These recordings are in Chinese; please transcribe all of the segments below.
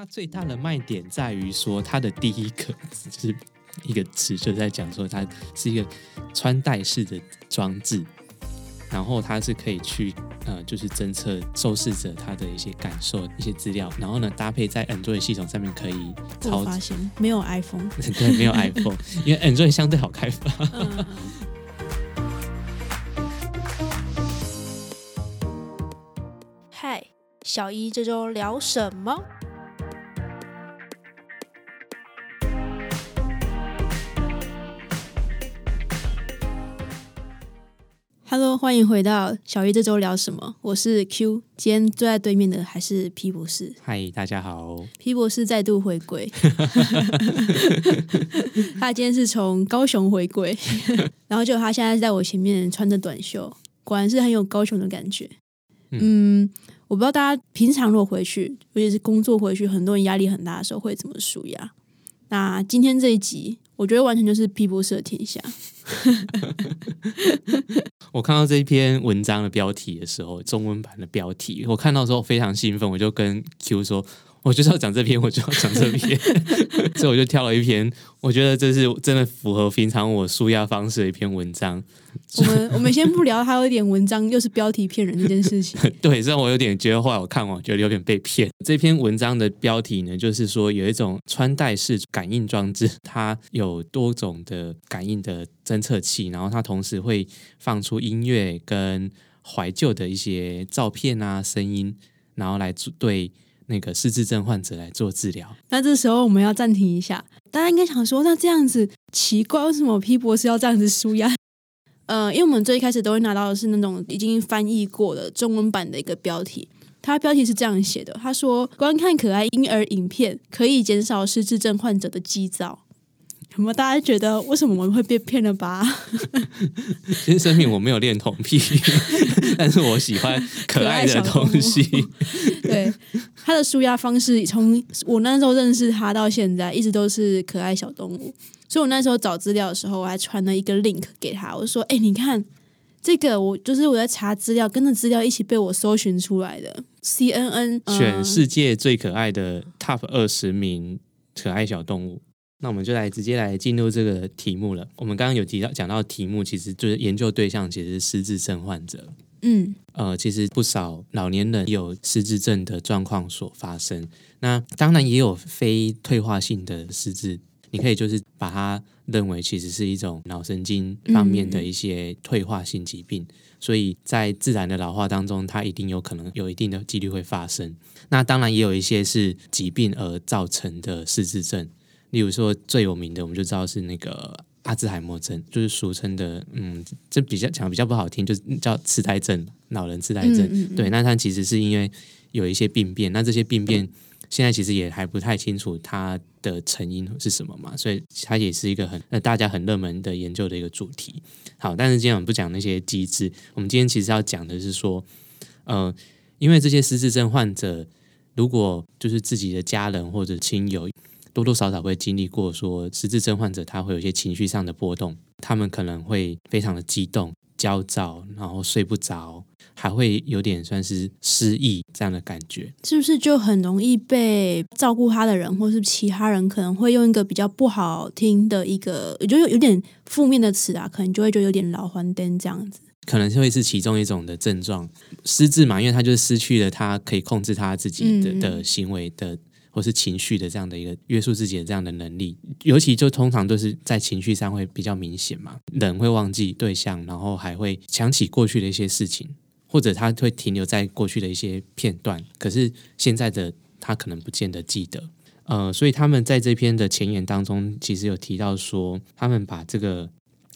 它最大的卖点在于说，它的第一个就是一个词，就在讲说它是一个穿戴式的装置，然后它是可以去呃，就是侦测受试者他的一些感受、一些资料，然后呢搭配在 Android 系统上面可以操我发现没有 iPhone，对，没有 iPhone，因为 Android 相对好开发。嗯，嗨，小一这周聊什么？Hello，欢迎回到小鱼这周聊什么？我是 Q，今天坐在对面的还是 P 博士。嗨，大家好。P 博士再度回归，他今天是从高雄回归，然后就他现在在我前面穿着短袖，果然是很有高雄的感觉。嗯，我不知道大家平常如果回去，尤其是工作回去，很多人压力很大的时候会怎么舒压。那今天这一集，我觉得完全就是 P 博士的天下。我看到这一篇文章的标题的时候，中文版的标题，我看到之后非常兴奋，我就跟 Q 说，我就是要讲这篇，我就要讲这篇，所以我就挑了一篇，我觉得这是真的符合平常我舒压方式的一篇文章。我们我们先不聊它有一点文章又是标题骗人这件事情。对，虽然我有点觉得后来我看完，我觉得有点被骗。这篇文章的标题呢，就是说有一种穿戴式感应装置，它有多种的感应的侦测器，然后它同时会放出音乐跟怀旧的一些照片啊、声音，然后来做对那个失智症患者来做治疗。那这时候我们要暂停一下，大家应该想说，那这样子奇怪，为什么 P 博士要这样子输压？呃，因为我们最一开始都会拿到的是那种已经翻译过的中文版的一个标题，它标题是这样写的：他说，观看可爱婴儿影片可以减少失智症患者的激躁。有没有大家觉得为什么我们会被骗了吧？先声明我没有恋童癖，但是我喜欢可爱的东西。对，他的舒压方式从我那时候认识他到现在，一直都是可爱小动物。所以我那时候找资料的时候，我还传了一个 link 给他，我说：“哎、你看这个，我就是我在查资料，跟着资料一起被我搜寻出来的。CNN 呃选世界最可爱的 Top 二十名可爱小动物。那我们就来直接来进入这个题目了。我们刚刚有提到讲到题目，其实就是研究对象其实是失智症患者。嗯呃，其实不少老年人有失智症的状况所发生。那当然也有非退化性的失智，你可以就是把它认为其实是一种脑神经方面的一些退化性疾病。所以在自然的老化当中，它一定有可能有一定的几率会发生。那当然也有一些是疾病而造成的失智症，例如说最有名的，我们就知道是那个阿兹海默症，就是俗称的，嗯，这比较讲得比较不好听，就是叫痴呆症，老人痴呆症。嗯嗯嗯对，那它其实是因为有一些病变，那这些病变现在其实也还不太清楚它的成因是什么嘛，所以它也是一个很呃大家很热门的研究的一个主题。好，但是今天我们不讲那些机制，我们今天其实要讲的是说，呃，因为这些失智症患者，如果就是自己的家人或者亲友多多少少会经历过说失智症患者他会有一些情绪上的波动，他们可能会非常的激动、焦躁，然后睡不着，还会有点算是失忆这样的感觉。是不是就很容易被照顾他的人，或是其他人可能会用一个比较不好听的一个，就有有点负面的词啊，可能就会觉得有点老还灯这样子。可能会是其中一种的症状，失智嘛，因为他就是失去了他可以控制他自己的的行为的或是情绪的这样的一个约束自己的这样的能力，尤其就通常都是在情绪上会比较明显嘛，人会忘记对象，然后还会想起过去的一些事情，或者他会停留在过去的一些片段，可是现在的他可能不见得记得。呃，所以他们在这篇的前言当中，其实有提到说，他们把这个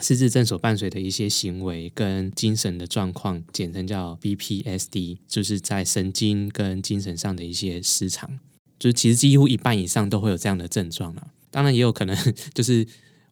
失智症所伴随的一些行为跟精神的状况，简称叫 BPSD，就是在神经跟精神上的一些失常，就是其实几乎一半以上都会有这样的症状了。当然也有可能 就是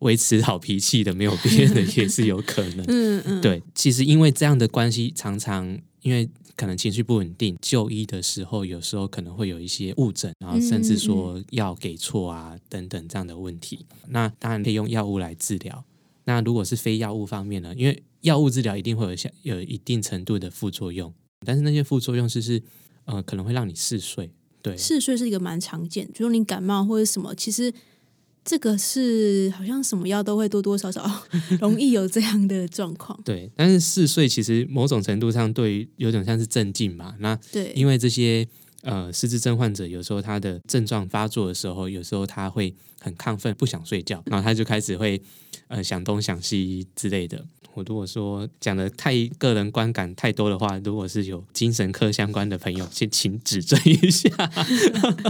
维持好脾气的没有变的，也是有可能。嗯嗯，对，其实因为这样的关系，常常因为可能情绪不稳定，就医的时候有时候可能会有一些误诊，然后甚至说药给错啊等等这样的问题。那当然可以用药物来治疗。那如果是非药物方面呢？因为药物治疗一定会有下有一定程度的副作用，但是那些副作用就是呃可能会让你嗜睡。对，嗜睡是一个蛮常见，比如你感冒或者什么，其实这个是好像什么药都会多多少少 容易有这样的状况。对，但是嗜睡其实某种程度上对于有点像是镇静嘛。那对，因为这些呃失智症患者有时候他的症状发作的时候，有时候他会很亢奋，不想睡觉，然后他就开始会呃想东想西之类的。我如果说讲的太个人观感太多的话，如果是有精神科相关的朋友，先请指正一下。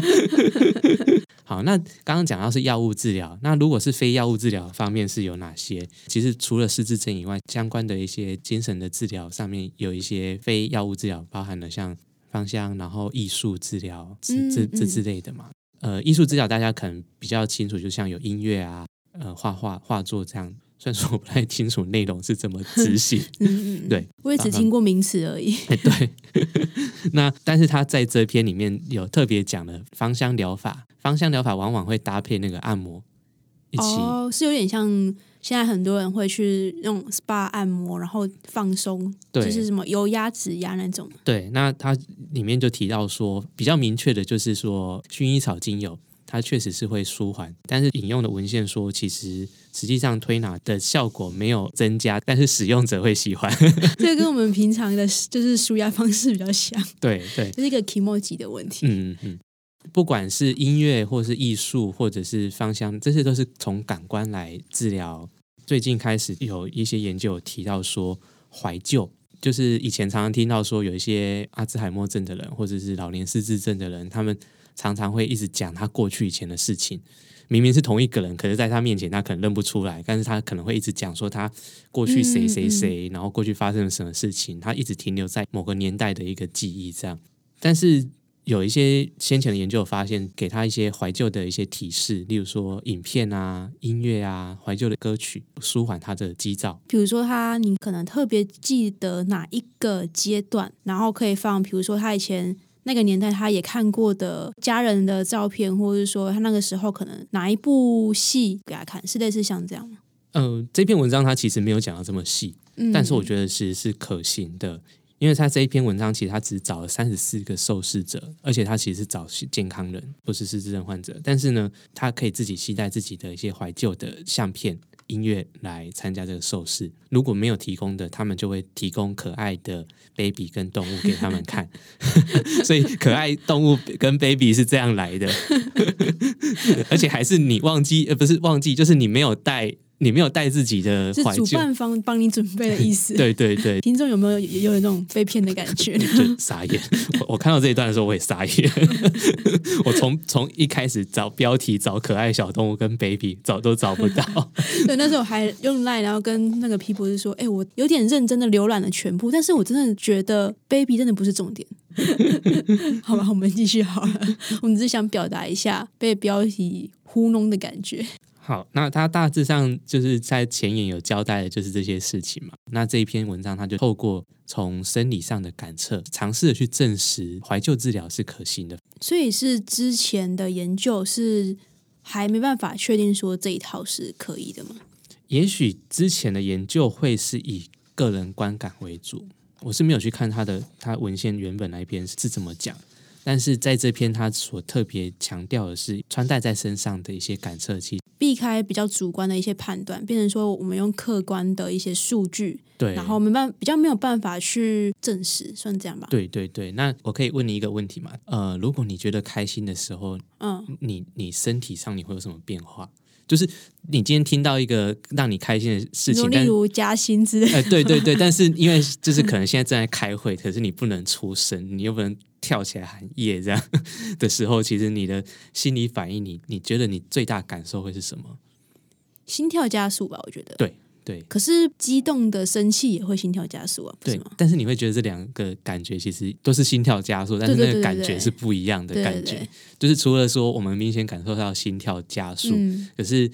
好，那刚刚讲到是药物治疗，那如果是非药物治疗方面是有哪些？其实除了失智症以外，相关的一些精神的治疗上面有一些非药物治疗，包含了像芳香，然后艺术治疗这这这之类的嘛。呃，艺术治疗大家可能比较清楚，就像有音乐啊，呃，画画、画作这样。虽然说我不太清楚内容是怎么执行，嗯嗯，对，我也只听过名词而已。对，那但是他在这篇里面有特别讲了芳香疗法，芳香疗法往往会搭配那个按摩一起，哦，是有点像现在很多人会去用 SPA 按摩，然后放松，对就是什么油压、指压那种。对，那它里面就提到说，比较明确的就是说，薰衣草精油它确实是会舒缓，但是引用的文献说，其实实际上推拿的效果没有增加，但是使用者会喜欢。这个跟我们平常的就是舒压方式比较像，对对，这是一个 emoji 的问题。嗯嗯，不管是音乐或是艺术，或者是芳香，这些都是从感官来治疗。最近开始有一些研究有提到说，怀旧就是以前常常听到说，有一些阿兹海默症的人，或者是老年失智症的人，他们常常会一直讲他过去以前的事情。明明是同一个人，可是在他面前他可能认不出来，但是他可能会一直讲说他过去谁谁谁，然后过去发生了什么事情，他一直停留在某个年代的一个记忆这样。但是有一些先前的研究发现，给他一些怀旧的一些提示，例如说影片啊、音乐啊、怀旧的歌曲，舒缓他的急躁。比如说他，你可能特别记得哪一个阶段，然后可以放，比如说他以前那个年代他也看过的家人的照片，或者是说他那个时候可能哪一部戏给他看，是类似像这样吗？呃，这篇文章他其实没有讲到这么细，嗯，但是我觉得其实是可行的，因为他这一篇文章其实他只找了三十四个受试者，而且他其实是找健康人，不是失智症患者。但是呢，他可以自己携带自己的一些怀旧的相片、音乐来参加这个寿司。如果没有提供的，他们就会提供可爱的 baby 跟动物给他们看。所以可爱动物跟 baby 是这样来的，而且还是你忘记呃，不是忘记，就是你没有带。你没有带自己的是主怀旧，办方帮你准备的意思。对对对，听众有没有也有那种被骗的感觉？就傻眼。我我看到这一段的时候，我也傻眼。我从从一开始找标题找可爱小动物跟 baby 找都找不到。对，那时候我还用 line，然后跟那个皮博士说：“哎、我有点认真的浏览了全部，但是我真的觉得 baby 真的不是重点。”好吧，我们继续好了。我们只是想表达一下被标题糊弄的感觉。好，那他大致上就是在前言有交代的就是这些事情嘛。那这一篇文章，他就透过从生理上的感测，尝试的去证实怀旧治疗是可行的。所以是之前的研究是还没办法确定说这一套是可以的吗？也许之前的研究会是以个人观感为主，我是没有去看他的他文献原本那一篇是怎么讲，但是在这篇他所特别强调的是穿戴在身上的一些感测器，避开比较主观的一些判断，变成说我们用客观的一些数据，对，然后没办比较没有办法去证实，算这样吧？对对对，那我可以问你一个问题吗？呃，如果你觉得开心的时候，嗯，你你身体上你会有什么变化？就是你今天听到一个让你开心的事情，例如加薪之类的，呃，对对对，但是因为就是可能现在正在开会，可是你不能出声，你又不能跳起来喊耶这样的时候，其实你的心理反应，你你觉得你最大感受会是什么？心跳加速吧，我觉得。对对可是激动的生气也会心跳加速啊，对吗？，但是你会觉得这两个感觉其实都是心跳加速，但是那个感觉是不一样的对感觉。对对，就是除了说我们明显感受到心跳加速，嗯，可是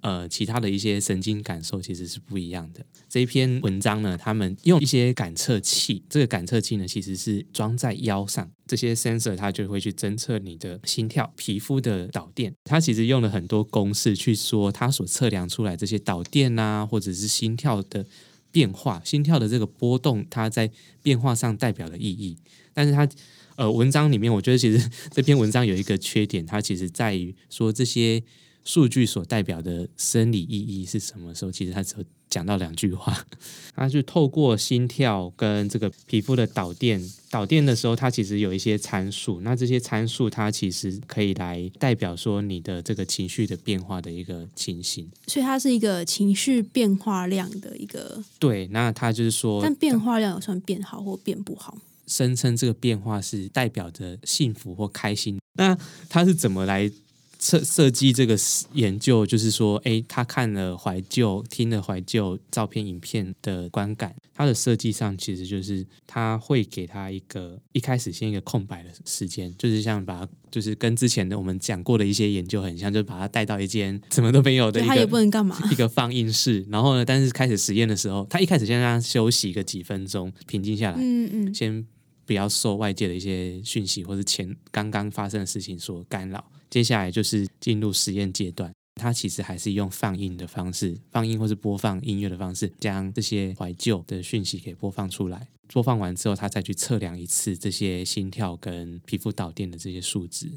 呃，其他的一些神经感受其实是不一样的。这一篇文章呢，他们用一些感测器，这个感测器呢其实是装在腰上，这些 sensor 它就会去侦测你的心跳、皮肤的导电。它其实用了很多公式去说它所测量出来这些导电啊，或者是心跳的变化，心跳的这个波动，它在变化上代表的意义。但是它呃，文章里面我觉得其实这篇文章有一个缺点，它其实在于说这些 数据所代表的生理意义是什么时候，其实他只有讲到两句话，他就透过心跳跟这个皮肤的导电，导电的时候，它其实有一些参数，那这些参数它其实可以来代表说你的这个情绪的变化的一个情形。所以它是一个情绪变化量的一个，对，那它就是说，但变化量有算变好或变不好？声称这个变化是代表着幸福或开心。那它是怎么来设设计这个研究？就是说，哎，他看了怀旧，听了怀旧照片、影片的观感，他的设计上其实就是他会给他一个一开始先一个空白的时间，就是像把就是跟之前的我们讲过的一些研究很像，就把他带到一间什么都没有的对他也一个不能干嘛？一个放映室。然后呢，但是开始实验的时候，他一开始先让他休息个几分钟，平静下来，嗯嗯，先不要受外界的一些讯息或是前刚刚发生的事情所干扰。接下来就是进入实验阶段，它其实还是用放映的方式，放映或是播放音乐的方式，将这些怀旧的讯息给播放出来。播放完之后，他再去测量一次这些心跳跟皮肤导电的这些数值。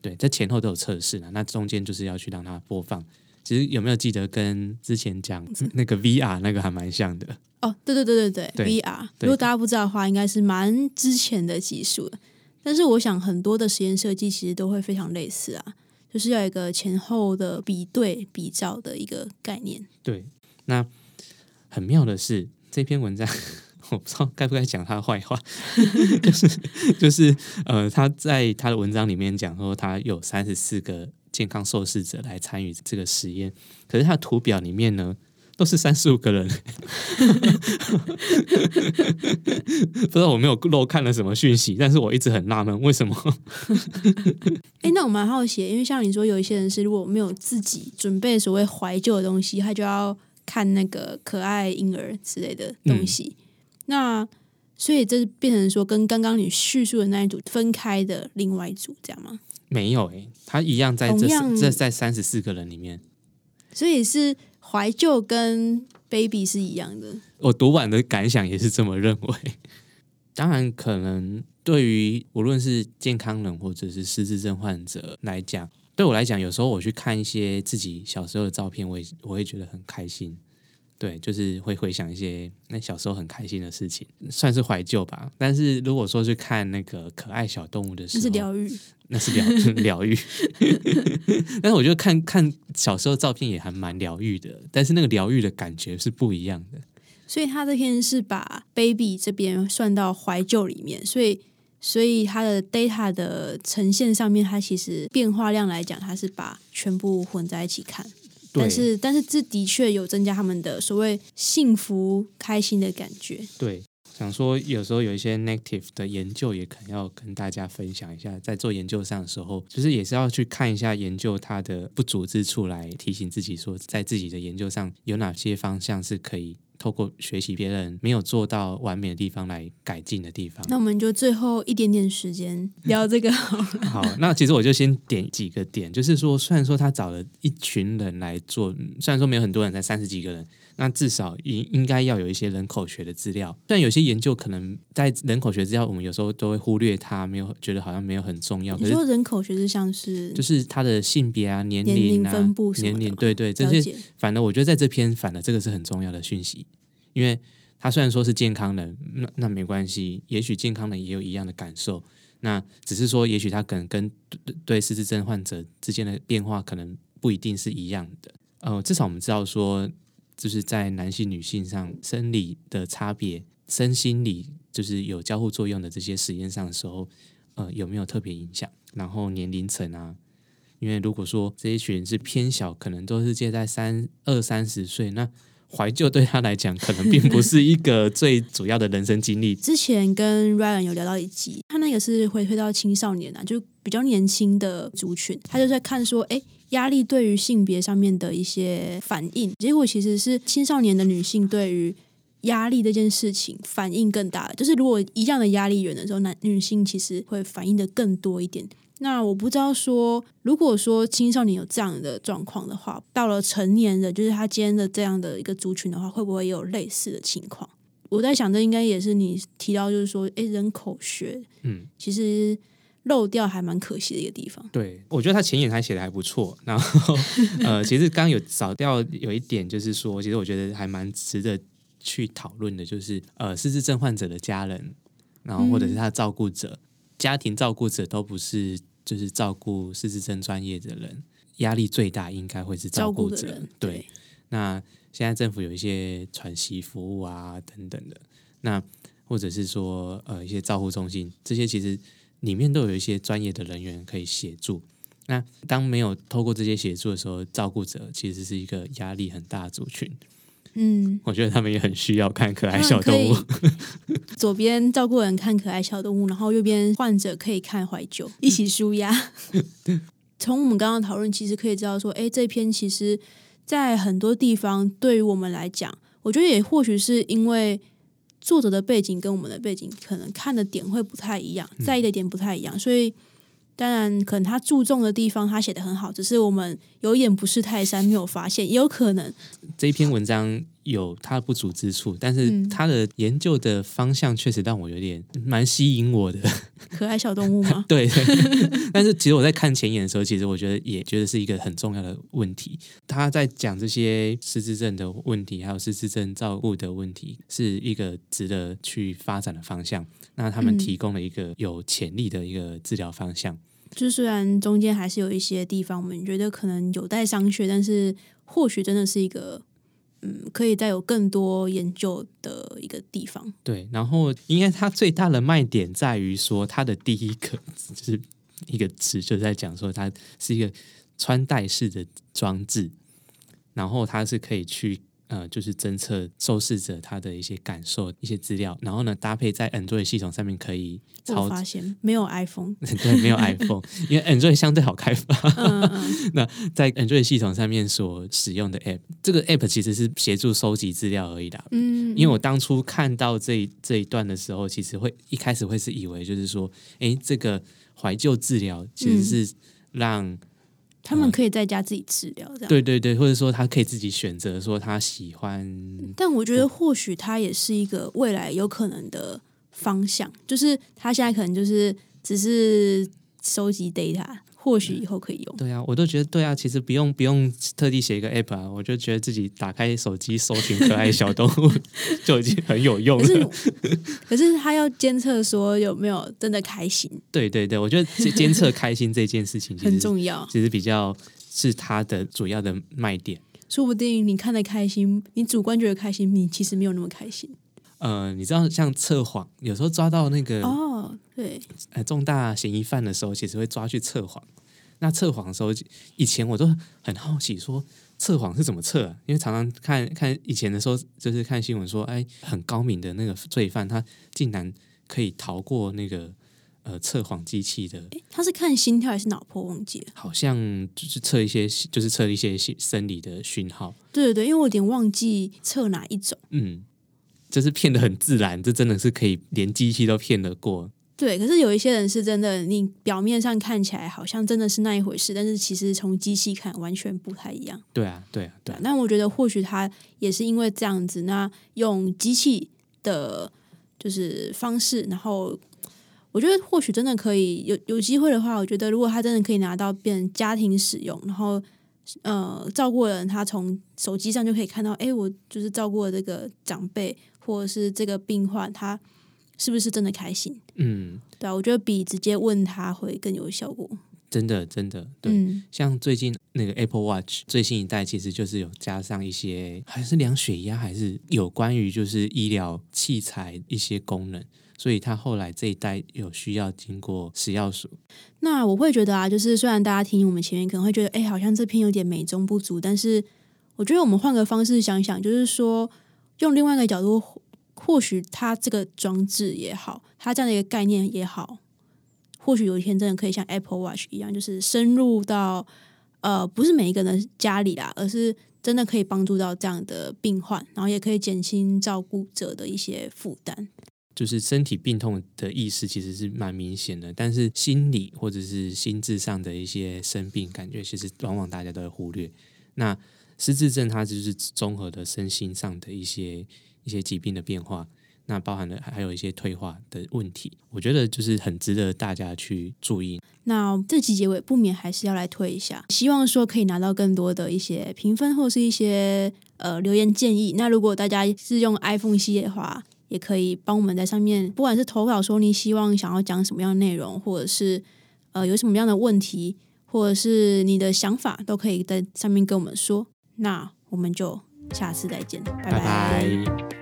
对，在前后都有测试了，那中间就是要去让它播放。其实有没有记得跟之前讲那个 VR 那个还蛮像的？哦，对对对对对对，VR，如果大家不知道的话，应该是蛮之前的技术的。但是我想很多的实验设计其实都会非常类似啊，就是要一个前后的比对比照的一个概念。对，那很妙的是这篇文章，我不知道该不该讲他的坏话，就是就是呃，他在他的文章里面讲说，他有三十四个健康受试者来参与这个实验，可是他图表里面呢。都是三十五个人，不知道我没有漏看了什么讯息，但是我一直很纳闷，为什么？哎，那我蛮好奇，因为像你说，有一些人是如果没有自己准备所谓怀旧的东西，他就要看那个可爱婴儿之类的东西。那所以这变成说，跟刚刚你叙述的那一组分开的另外一组，这样吗？没有诶、他一样在这这在三十四个人里面，所以是怀旧跟 baby 是一样的。我读完的感想也是这么认为。当然，可能对于无论是健康人或者是失智症患者来讲，对我来讲，有时候我去看一些自己小时候的照片，我也我会觉得很开心。对，就是会回想一些那小时候很开心的事情，算是怀旧吧。但是如果说去看那个可爱小动物的时候，那是疗愈，那是疗 疗愈。但是我觉得看看小时候照片也还蛮疗愈的，但是那个疗愈的感觉是不一样的。所以他这篇是把 baby 这边算到怀旧里面，所以所以他的 data 的呈现上面，它其实变化量来讲，它是把全部混在一起看。但是但是这的确有增加他们的所谓幸福开心的感觉。对，想说有时候有一些 negative 的研究，也可能要跟大家分享一下。在做研究上的时候，就是也是要去看一下研究它的不足之处，来提醒自己说，在自己的研究上有哪些方向是可以透过学习别人没有做到完美的地方来改进的地方。那我们就最后一点点时间聊这个好了。好，那其实我就先点几个点，就是说，虽然说他找了一群人来做，虽然说没有很多人，才三十几个人，那至少应应该要有一些人口学的资料。虽然有些研究可能在人口学资料，我们有时候都会忽略它，没有觉得好像没有很重要。可是你说人口学是像是就是他的性别啊、年年龄龄啊、分布什么的年龄，对对，这些反而我觉得在这篇反而这个是很重要的讯息，因为他虽然说是健康人，那那没关系，也许健康人也有一样的感受，那只是说也许他可能跟对对失智症患者之间的变化可能不一定是一样的。呃，至少我们知道说，就是在男性、女性上生理的差别，身心理就是有交互作用的这些实验上的时候，呃，有没有特别影响？然后年龄层啊，因为如果说这一群是偏小，可能都是介在三二三十岁，那怀旧对他来讲，可能并不是一个最主要的人生经历。之前跟 Ryan 有聊到一集，他那个是回推到青少年啊，就比较年轻的族群，他就在看说，哎，压力对于性别上面的一些反应，结果其实是青少年的女性对于压力这件事情反应更大，就是如果一样的压力源的时候，男女性其实会反应的更多一点。那我不知道说，如果说青少年有这样的状况的话，到了成年人，就是他今天的这样的一个族群的话，会不会也有类似的情况？我在想，这应该也是你提到，就是说，诶，人口学嗯，其实漏掉还蛮可惜的一个地方。对，我觉得他前言还写的还不错。然后呃，其实刚刚有少掉有一点，就是说，其实我觉得还蛮值得去讨论的，就是呃，失智症患者的家人，然后或者是他的照顾者、家庭照顾者，都不是就是照顾失智症专业的人，压力最大应该会是照顾者。对，那现在政府有一些喘息服务啊等等的，那或者是说呃一些照护中心，这些其实里面都有一些专业的人员可以协助。那当没有透过这些协助的时候，照顾者其实是一个压力很大的族群。嗯，我觉得他们也很需要看可爱小动物。左边照顾人看可爱小动物，然后右边患者可以看怀旧，一起舒压。从我们刚刚讨论，其实可以知道说，诶，这篇其实在很多地方对于我们来讲，我觉得也或许是因为作者的背景跟我们的背景可能看的点会不太一样，在意的点不太一样，所以当然可能他注重的地方他写的很好，只是我们有眼不识泰山没有发现，也有可能。这一篇文章有它的不足之处，但是嗯它的研究的方向确实让我有点蛮吸引我的。可爱小动物吗？对，对 但是其实我在看前言的时候，其实我觉得也觉得是一个很重要的问题。他在讲这些失智症的问题，还有失智症照顾的问题，是一个值得去发展的方向。那他们嗯提供了一个有潜力的一个治疗方向。就是虽然中间还是有一些地方我们觉得可能有待商榷，但是或许真的是一个嗯，可以再有更多研究的一个地方。对，然后应该它最大的卖点在于说，它的第一个就是一个词，就在讲说它是一个穿戴式的装置，然后它是可以去呃，就是侦测受试者他的一些感受、一些资料，然后呢搭配在 Android 系统上面可以我操发现没有 iPhone，对，没有 iPhone，因为 Android 相对好开发。嗯嗯嗯，在 Android 系统上面所使用的 App，这个 App 其实是协助收集资料而已的，嗯，因为我当初看到这一这一段的时候，其实会一开始会是以为就是说，诶，这个怀旧治疗其实是让、他们可以在家自己治疗这样。对对对，或者说他可以自己选择说他喜欢，但我觉得或许他也是一个未来有可能的方向，就是他现在可能就是只是收集 data，或许以后可以用。对啊，我都觉得对啊，其实不用不用特地写一个 App 啊，我就觉得自己打开手机搜寻可爱小动物 就已经很有用可是了。，可是他要监测说有没有真的开心，对对对，我觉得监监测开心这件事情很重要。其实比较是它的主要的卖点。说不定你看的开心，你主观觉得开心，你其实没有那么开心。呃，你知道像测谎，有时候抓到那个、哦，对，呃重大嫌疑犯的时候，其实会抓去测谎。那测谎的时候，以前我都很好奇说测谎是怎么测、啊，因为常常看看以前的时候，就是看新闻说，哎，很高明的那个罪犯，他竟然可以逃过那个呃测谎机器的，诶他是看心跳还是脑波？忘记了。好像就是测一些，就是测一些生理的讯号。对对对，因为我有点忘记测哪一种。嗯，就是骗的很自然，这真的是可以连机器都骗得过。对，可是有一些人是真的，你表面上看起来好像真的是那一回事，但是其实从机器看完全不太一样。对啊，对啊，对对啊，，那我觉得或许他也是因为这样子，那用机器的，就是方式，然后我觉得或许真的可以有有机会的话，我觉得如果他真的可以拿到变成家庭使用，然后呃照顾人他从手机上就可以看到，哎，我就是照顾了这个长辈或者是这个病患，他是不是真的开心？嗯，对啊，我觉得比直接问他会更有效果。真的真的，对。嗯，像最近那个 Apple Watch 最新一代，其实就是有加上一些，还是量血压，还是有关于就是医疗器材一些功能，所以它后来这一代有需要经过食药署。那我会觉得啊，就是虽然大家听我们前面可能会觉得，哎，好像这篇有点美中不足，但是我觉得我们换个方式想想，就是说用另外一个角度，或许它这个装置也好，它这样的一个概念也好，或许有一天真的可以像 Apple Watch 一样，就是深入到呃，不是每一个人的家里啦，而是真的可以帮助到这样的病患，然后也可以减轻照顾者的一些负担。就是身体病痛的意识其实是蛮明显的，但是心理或者是心智上的一些生病感觉，其实往往大家都会忽略。那失智症它就是综合的身心上的一些一些疾病的变化，那包含了还有一些退化的问题，我觉得就是很值得大家去注意。那这集结尾不免还是要来推一下，希望说可以拿到更多的一些评分或是一些呃留言建议。那如果大家是用 iPhone 系列的话，也可以帮我们在上面，不管是投稿说你希望想要讲什么样的内容，或者是呃有什么样的问题，或者是你的想法，都可以在上面跟我们说。那我们就下次再见，拜拜。